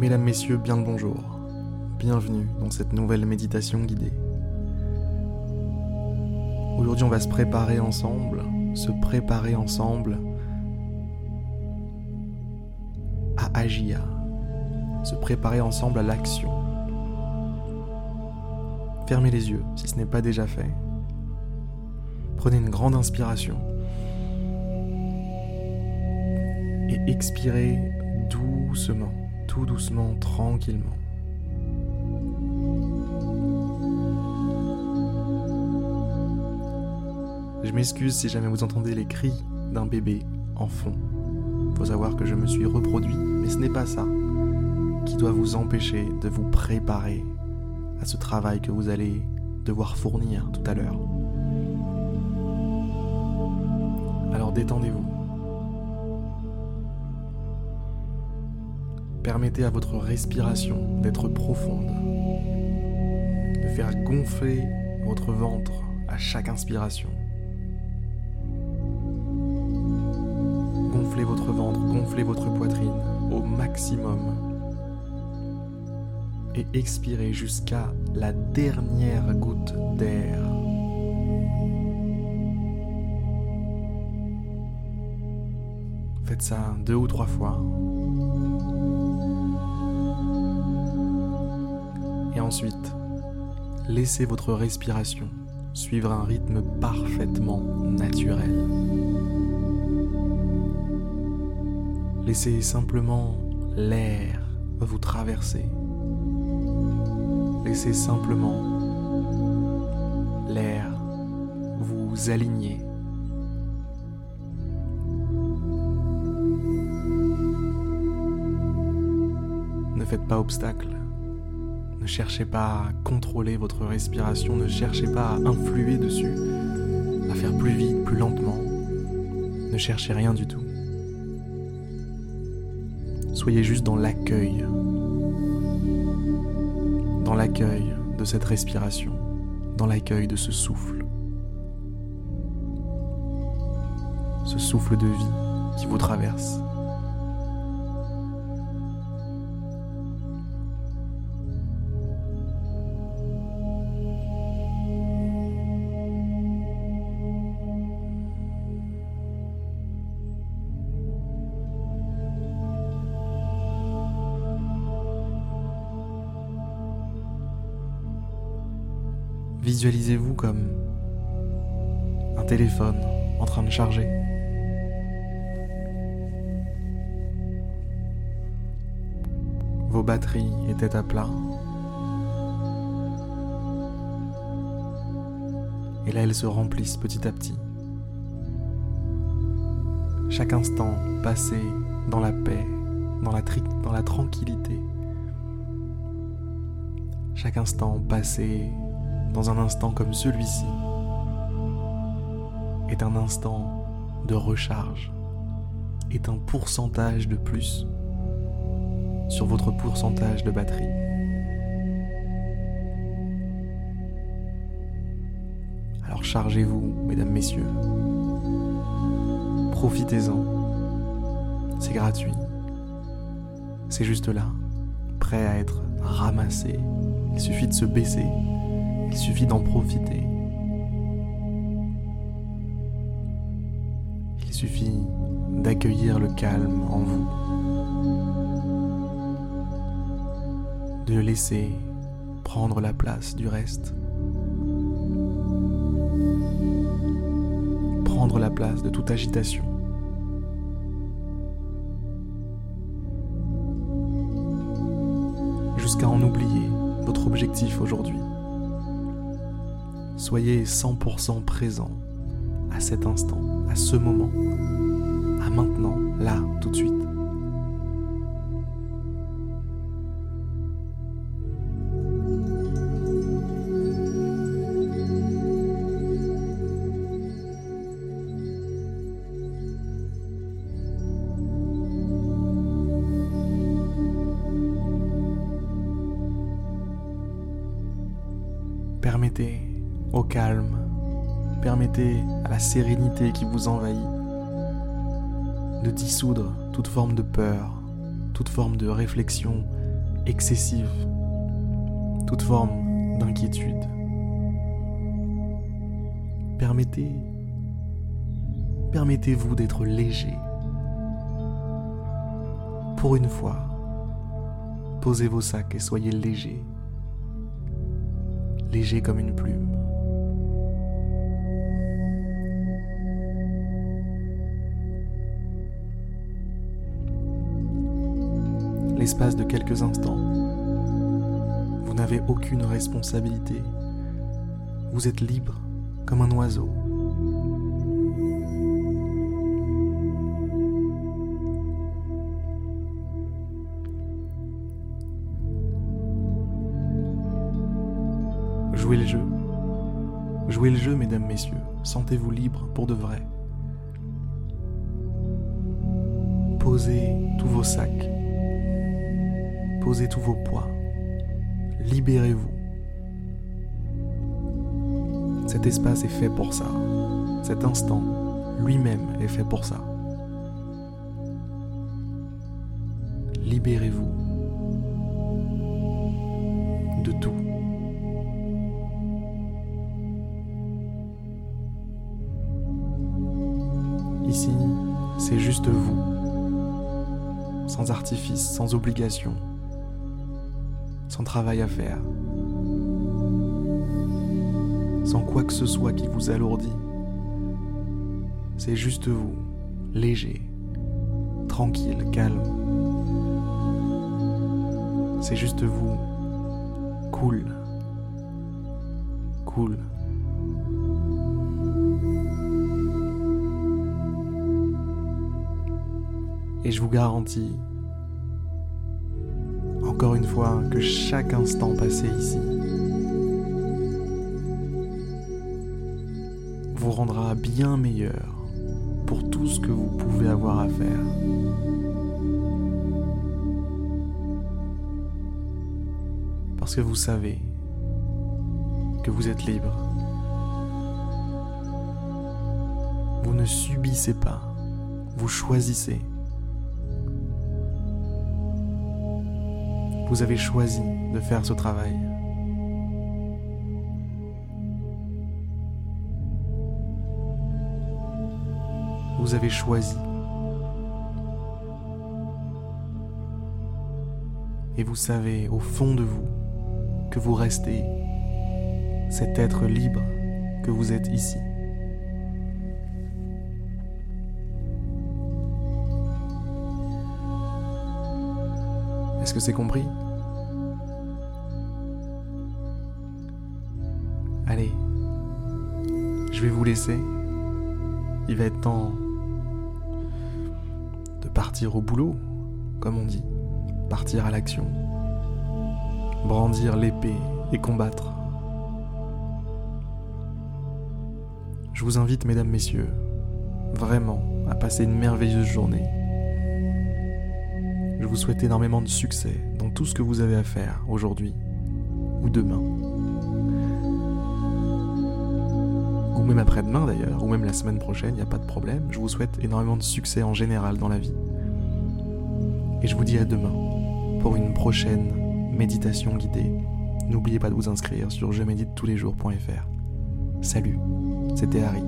Mesdames, Messieurs, bien le bonjour. Bienvenue dans cette nouvelle méditation guidée. Aujourd'hui, on va se préparer ensemble, se préparer ensemble à agir, se préparer ensemble à l'action. Fermez les yeux si ce n'est pas déjà fait. Prenez une grande inspiration et expirez doucement, tout doucement, tranquillement. Je m'excuse si jamais vous entendez les cris d'un bébé en fond. Faut savoir que je me suis reproduit, mais ce n'est pas ça qui doit vous empêcher de vous préparer à ce travail que vous allez devoir fournir tout à l'heure. Alors détendez-vous. Permettez à votre respiration d'être profonde, de faire gonfler votre ventre à chaque inspiration. Gonflez votre ventre, gonflez votre poitrine au maximum. Et expirez jusqu'à la dernière goutte d'air. Faites ça deux ou trois fois. Ensuite, laissez votre respiration suivre un rythme parfaitement naturel. Laissez simplement l'air vous traverser. Laissez simplement l'air vous aligner. Ne faites pas obstacle. Ne cherchez pas à contrôler votre respiration, ne cherchez pas à influer dessus, à faire plus vite, plus lentement. Ne cherchez rien du tout. Soyez juste dans l'accueil, dans l'accueil de cette respiration, dans l'accueil de ce souffle. Ce souffle de vie qui vous traverse. Visualisez-vous comme un téléphone en train de charger. Vos batteries étaient à plat. Et là, elles se remplissent petit à petit. Chaque instant passé dans la paix, dans la, tranquillité. Chaque instant passé dans un instant comme celui-ci est un instant de recharge, est un pourcentage de plus sur votre pourcentage de batterie. Alors chargez-vous, mesdames, messieurs. Profitez-en. C'est gratuit. C'est juste là, prêt à être ramassé. Il suffit de se baisser il suffit d'en profiter. Il suffit d'accueillir le calme en vous. De laisser prendre la place du reste. Prendre la place de toute agitation. Jusqu'à en oublier votre objectif aujourd'hui. Soyez 100% présent à cet instant, à ce moment, à maintenant, là, tout de suite. Permettez au calme, permettez à la sérénité qui vous envahit de dissoudre toute forme de peur, toute forme de réflexion excessive, toute forme d'inquiétude. Permettez, permettez-vous d'être léger. Pour une fois, posez vos sacs et soyez léger. Léger comme une plume. L'espace de quelques instants. Vous n'avez aucune responsabilité. Vous êtes libre comme un oiseau. Jouez le jeu. Jouez le jeu, mesdames, messieurs. Sentez-vous libre pour de vrai. Posez tous vos sacs Posez tous vos poids. Libérez-vous. Cet espace est fait pour ça. Cet instant lui-même est fait pour ça. Libérez-vous de tout. Ici, c'est juste vous, sans artifice, sans obligation sans travail à faire, sans quoi que ce soit qui vous alourdit. C'est juste vous, léger, tranquille, calme. C'est juste vous, cool, cool. Et je vous garantis encore une fois que chaque instant passé ici vous rendra bien meilleur pour tout ce que vous pouvez avoir à faire. Parce que vous savez que vous êtes libre. Vous ne subissez pas, vous choisissez. Vous avez choisi de faire ce travail. Vous avez choisi. Et vous savez au fond de vous que vous restez cet être libre que vous êtes ici. Est-ce que c'est compris Allez, je vais vous laisser. Il va être temps de partir au boulot, comme on dit, partir à l'action, brandir l'épée et combattre. Je vous invite, mesdames, messieurs, vraiment à passer une merveilleuse journée je vous souhaite énormément de succès dans tout ce que vous avez à faire aujourd'hui ou demain. Ou même après-demain d'ailleurs, ou même la semaine prochaine, il n'y a pas de problème. Je vous souhaite énormément de succès en général dans la vie. Et je vous dis à demain pour une prochaine méditation guidée. N'oubliez pas de vous inscrire sur je médite tous les jours.fr. Salut, c'était Harry.